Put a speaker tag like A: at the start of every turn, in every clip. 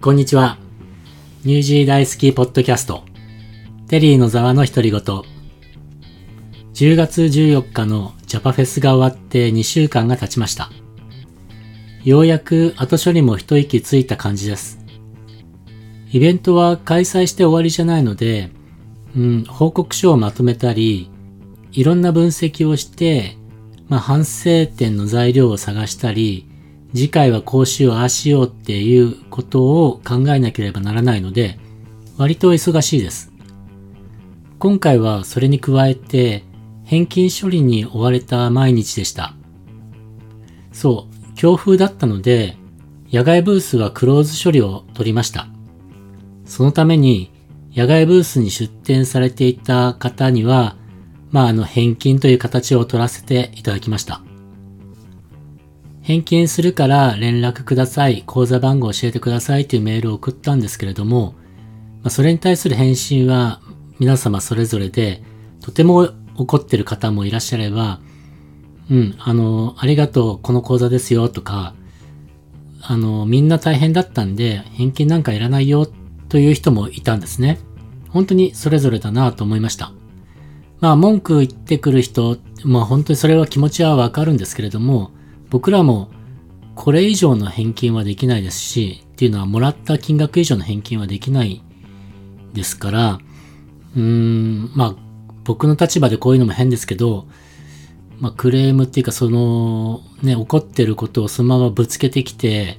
A: こんにちは。ニュージー大好きポッドキャスト、テリーのざわの独り言。10月14日のジャパフェスが終わって2週間が経ちました。ようやく後処理も一息ついた感じです。イベントは開催して終わりじゃないので、うん、報告書をまとめたり、いろんな分析をして、まあ、反省点の材料を探したり、次回はこうしよう、ああしようっていうことを考えなければならないので、割と忙しいです。今回はそれに加えて、返金処理に追われた毎日でした。そう、強風だったので、野外ブースはクローズ処理を取りました。そのために、野外ブースに出展されていた方には、まあ、あの、返金という形を取らせていただきました。返金するから連絡ください、口座番号教えてくださいというメールを送ったんですけれども、ま、それに対する返信は皆様それぞれで、とても怒ってる方もいらっしゃれば、うん、あの、ありがとう、この口座ですよとか、あの、みんな大変だったんで、返金なんかいらないよという人もいたんですね。本当にそれぞれだなと思いました。まあ、文句言ってくる人、まあ本当にそれは気持ちはわかるんですけれども、僕らもこれ以上の返金はできないですし、っていうのはもらった金額以上の返金はできないですから、うーん、まあ、僕の立場でこういうのも変ですけど、まあ、クレームっていうかその、ね、怒ってることをそのままぶつけてきて、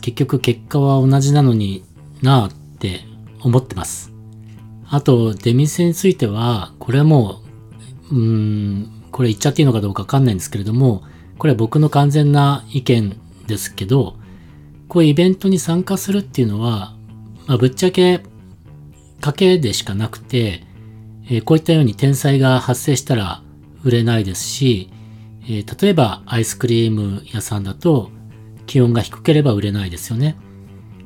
A: 結局結果は同じなのになあって思ってます。あと、出店については、これはもう、うーん、これ言っちゃっていいのかどうかわかんないんですけれども、これは僕の完全な意見ですけど、こういうイベントに参加するっていうのは、まあ、ぶっちゃけ賭けでしかなくて、えー、こういったように天才が発生したら売れないですし、えー、例えばアイスクリーム屋さんだと気温が低ければ売れないですよね。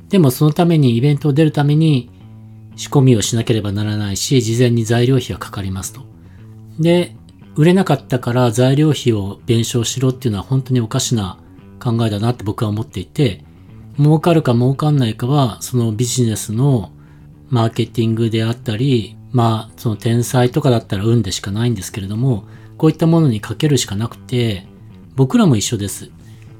A: でもそのためにイベントを出るために仕込みをしなければならないし、事前に材料費はかかりますと。で、売れなかったから材料費を弁償しろっていうのは本当におかしな考えだなって僕は思っていて、儲かるか儲かんないかは、そのビジネスのマーケティングであったり、まあ、その天才とかだったら運でしかないんですけれども、こういったものにかけるしかなくて、僕らも一緒です。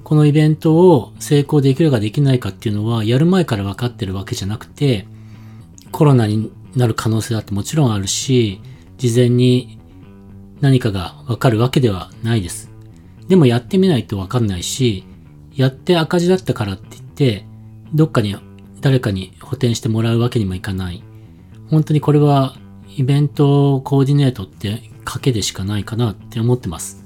A: このイベントを成功できるかできないかっていうのは、やる前から分かってるわけじゃなくて、コロナになる可能性だってもちろんあるし、事前に何かがわかるわけではないです。でもやってみないとわかんないし、やって赤字だったからって言って、どっかに誰かに補填してもらうわけにもいかない。本当にこれはイベントコーディネートって賭けでしかないかなって思ってます。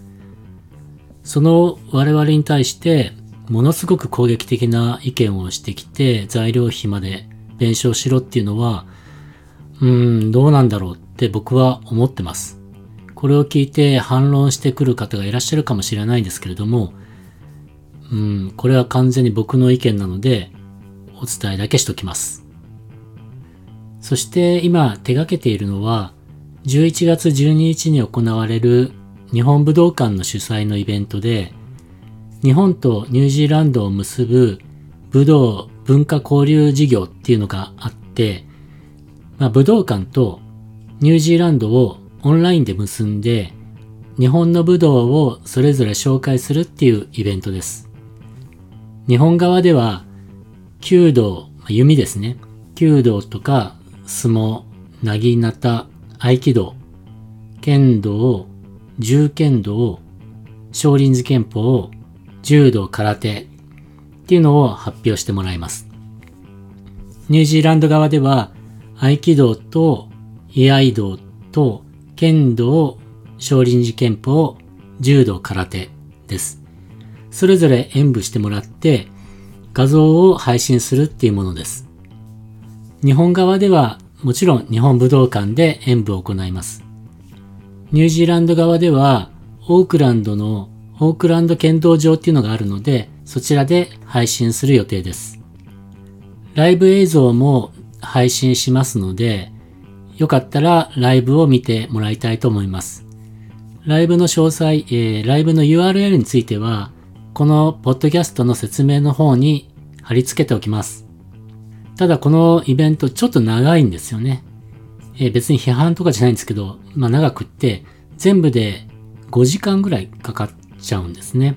A: その我々に対してものすごく攻撃的な意見をしてきて材料費まで弁償しろっていうのは、うーん、どうなんだろうって僕は思ってます。これを聞いて反論してくる方がいらっしゃるかもしれないんですけれども、うん、これは完全に僕の意見なので、お伝えだけしときます。そして今手掛けているのは、11月12日に行われる日本武道館の主催のイベントで、日本とニュージーランドを結ぶ武道文化交流事業っていうのがあって、まあ、武道館とニュージーランドをオンラインで結んで、日本の武道をそれぞれ紹介するっていうイベントです。日本側では、弓道、弓ですね。弓道とか、相撲、なぎなた、合気道、剣道、銃剣道、少林寺拳法、柔道、空手っていうのを発表してもらいます。ニュージーランド側では、合気道と居合道と剣道、少林寺拳法、柔道、空手です。それぞれ演舞してもらって画像を配信するっていうものです。日本側ではもちろん日本武道館で演舞を行います。ニュージーランド側ではオークランドのオークランド剣道場っていうのがあるのでそちらで配信する予定です。ライブ映像も配信しますのでよかったらライブを見てもらいたいと思います。ライブの詳細、えー、ライブの URL については、このポッドキャストの説明の方に貼り付けておきます。ただこのイベントちょっと長いんですよね。えー、別に批判とかじゃないんですけど、まあ長くって、全部で5時間ぐらいかかっちゃうんですね。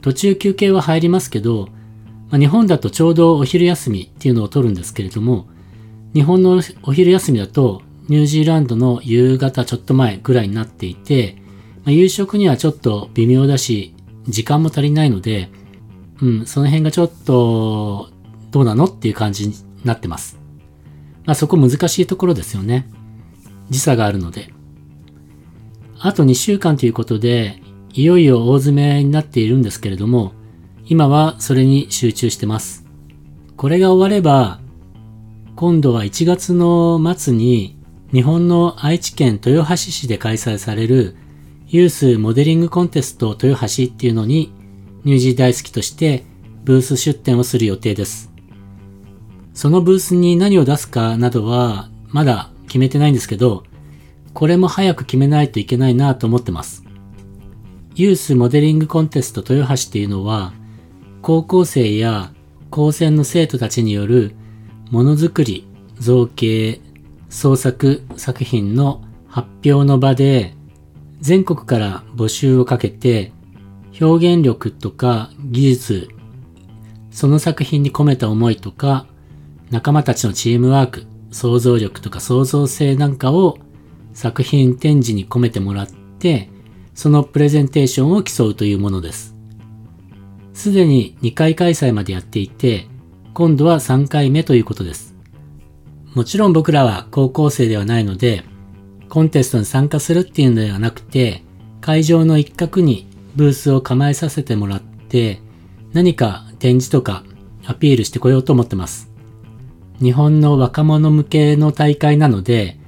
A: 途中休憩は入りますけど、まあ、日本だとちょうどお昼休みっていうのを取るんですけれども、日本のお昼休みだとニュージーランドの夕方ちょっと前ぐらいになっていて、まあ、夕食にはちょっと微妙だし、時間も足りないので、うん、その辺がちょっとどうなのっていう感じになってます。まあそこ難しいところですよね。時差があるので。あと2週間ということで、いよいよ大詰めになっているんですけれども、今はそれに集中してます。これが終われば、今度は1月の末に日本の愛知県豊橋市で開催されるユースモデリングコンテスト豊橋っていうのにニュージー大好きとしてブース出展をする予定です。そのブースに何を出すかなどはまだ決めてないんですけど、これも早く決めないといけないなと思ってます。ユースモデリングコンテスト豊橋っていうのは、高校生や高専の生徒たちによるものづくり、造形、創作作品の発表の場で全国から募集をかけて表現力とか技術、その作品に込めた思いとか仲間たちのチームワーク、想像力とか創造性なんかを作品展示に込めてもらって、そのプレゼンテーションを競うというものです。すでに2回開催までやっていて、今度は3回目ということです。もちろん僕らは高校生ではないので、コンテストに参加するっていうのではなくて、会場の一角にブースを構えさせてもらって、何か展示とかアピールしてこようと思ってます。日本の若者向けの大会なので、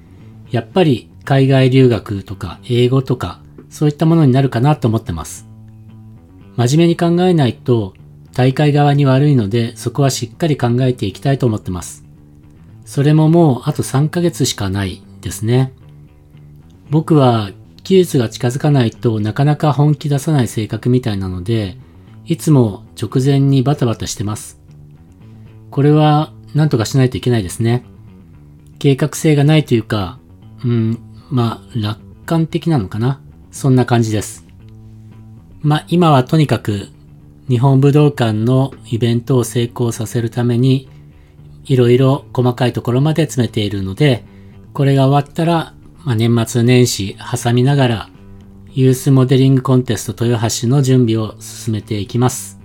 A: やっぱり海外留学とか英語とかそういったものになるかなと思ってます。真面目に考えないと大会側に悪いのでそこはしっかり考えていきたいと思ってます。それももうあと3ヶ月しかないですね。僕は技術が近づかないとなかなか本気出さない性格みたいなので、いつも直前にバタバタしてます。これは何とかしないといけないですね。計画性がないというか、うん、まあ、楽観的なのかなそんな感じです。まあ、今はとにかく日本武道館のイベントを成功させるために、いろいろ細かいところまで詰めているので、これが終わったら、まあ、年末年始挟みながら、ユースモデリングコンテスト豊橋の準備を進めていきます。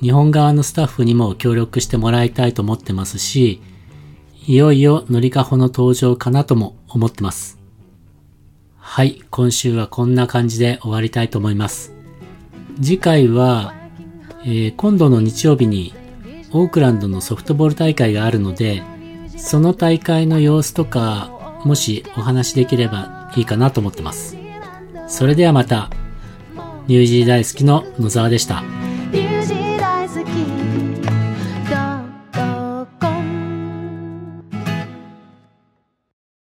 A: 日本側のスタッフにも協力してもらいたいと思ってますし、いよいよのりかほの登場かなとも思ってます。はい、今週はこんな感じで終わりたいと思います。次回は、えー、今度の日曜日にオークランドのソフトボール大会があるので、その大会の様子とか、もしお話できればいいかなと思ってます。それではまた、ニュージー大好きの野沢でした。